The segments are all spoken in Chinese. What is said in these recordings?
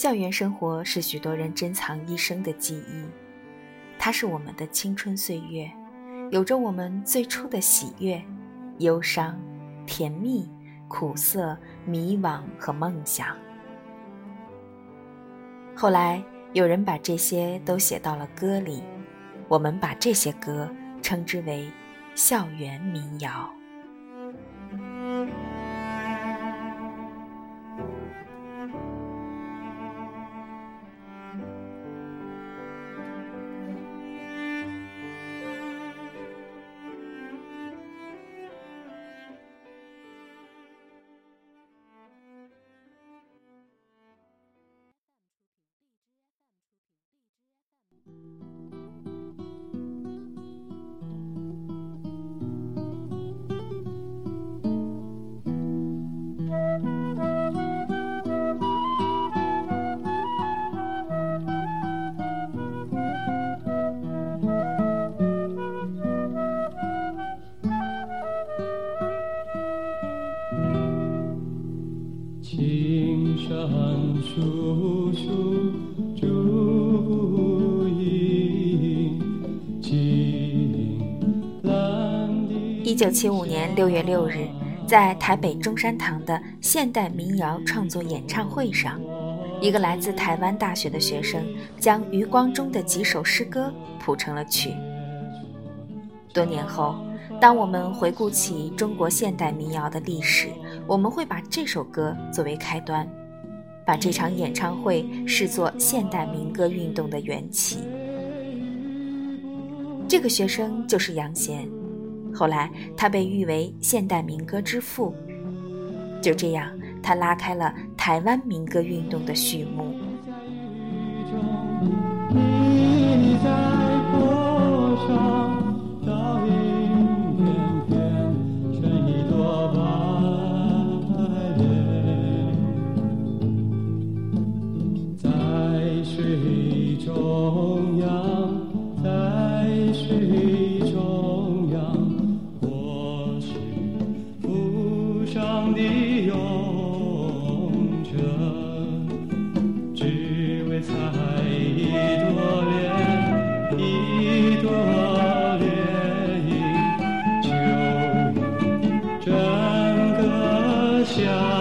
校园生活是许多人珍藏一生的记忆，它是我们的青春岁月，有着我们最初的喜悦、忧伤、甜蜜、苦涩、迷惘和梦想。后来有人把这些都写到了歌里，我们把这些歌称之为校园民谣。一九七五年六月六日，在台北中山堂的现代民谣创作演唱会上，一个来自台湾大学的学生将余光中的几首诗歌谱成了曲。多年后，当我们回顾起中国现代民谣的历史，我们会把这首歌作为开端，把这场演唱会视作现代民歌运动的缘起。这个学生就是杨贤。后来，他被誉为现代民歌之父。就这样，他拉开了台湾民歌运动的序幕。Russia.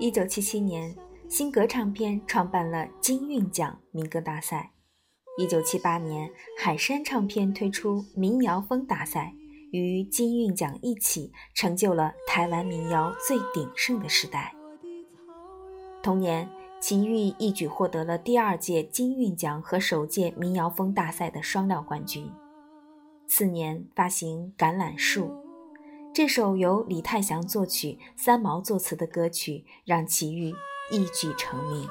一九七七年，新格唱片创办了金韵奖民歌大赛。一九七八年，海山唱片推出民谣风大赛，与金韵奖一起成就了台湾民谣最鼎盛的时代。同年，齐豫一举获得了第二届金韵奖和首届民谣风大赛的双料冠军。次年发行《橄榄树》，这首由李泰祥作曲、三毛作词的歌曲，让齐豫一举成名。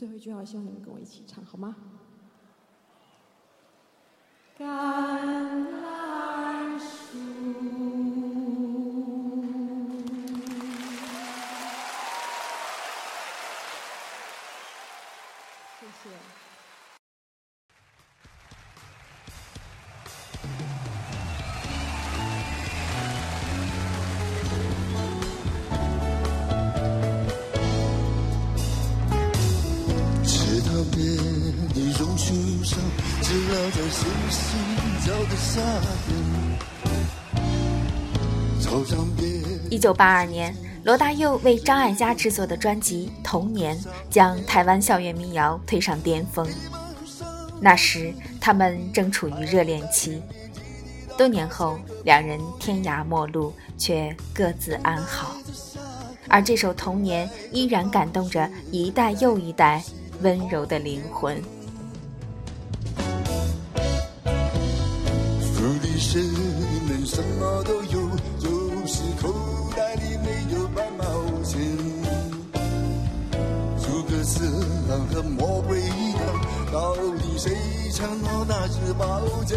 最后一句话，希望你们跟我一起唱，好吗？一九八二年，罗大佑为张艾嘉制作的专辑《童年》将台湾校园民谣推上巅峰。那时，他们正处于热恋期。多年后，两人天涯陌路，却各自安好。而这首《童年》依然感动着一代又一代温柔的灵魂。这里面什么都有，就是口袋里没有半毛钱。诸葛色狼和魔鬼党，到底谁抢到那支宝剑？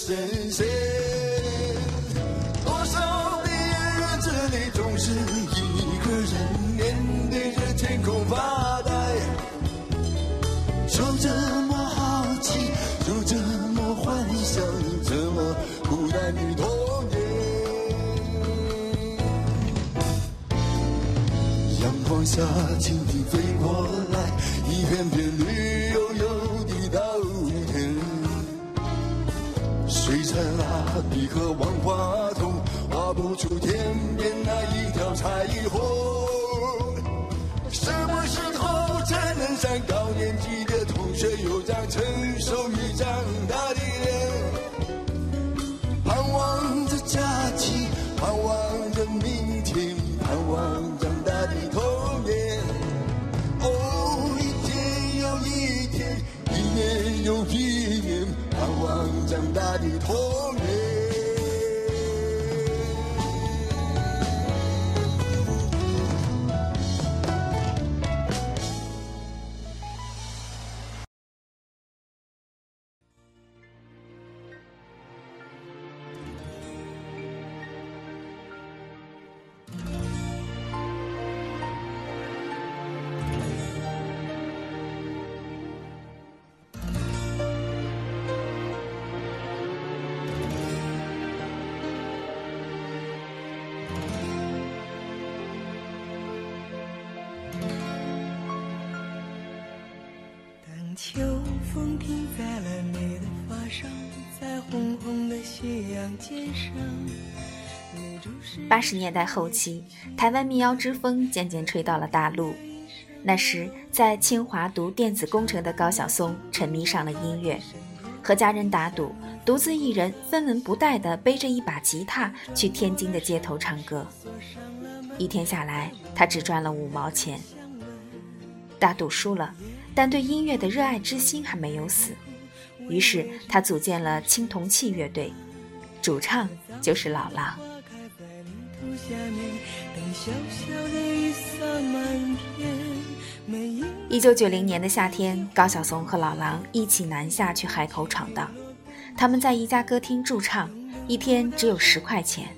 神仙？多少的日子里，总是一个人面对着天空发呆，就这么好奇，就这么幻想，这么孤单的童年。阳光下蜻蜓飞过来，一片片绿和万花筒，画不出天边那一条彩虹。什么时候才能像高年级的同学？有张成熟已长大的脸。盼望着假期，盼望着明天，盼望长大的童年。哦，一天又一天，一年又一年，盼望长大的童秋风停在了你的发梢，在红红的夕阳肩上。八十年代后期，台湾民谣之风渐渐吹到了大陆。那时，在清华读电子工程的高晓松沉迷上了音乐，和家人打赌，独自一人分文不带地背着一把吉他去天津的街头唱歌。一天下来，他只赚了五毛钱。打赌输了，但对音乐的热爱之心还没有死。于是他组建了青铜器乐队，主唱就是老狼。一九九零年的夏天，高晓松和老狼一起南下去海口闯荡。他们在一家歌厅驻唱，一天只有十块钱。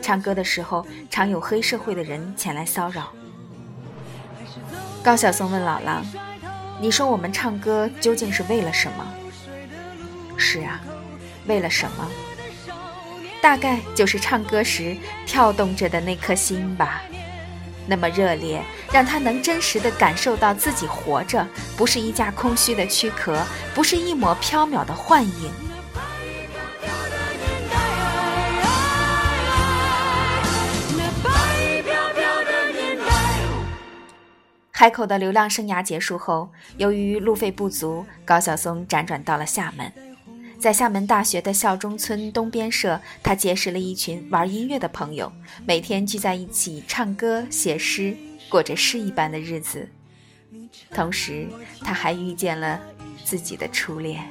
唱歌的时候，常有黑社会的人前来骚扰。高晓松问老狼：“你说我们唱歌究竟是为了什么？”是啊，为了什么？大概就是唱歌时跳动着的那颗心吧。那么热烈，让他能真实的感受到自己活着，不是一架空虚的躯壳，不是一抹飘渺的幻影。海口的流浪生涯结束后，由于路费不足，高晓松辗转到了厦门。在厦门大学的校中村东边社，他结识了一群玩音乐的朋友，每天聚在一起唱歌、写诗，过着诗一般的日子。同时，他还遇见了自己的初恋。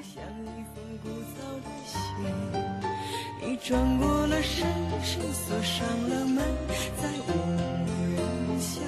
你转过了身，谁锁上了门，再无人相。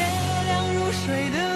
trade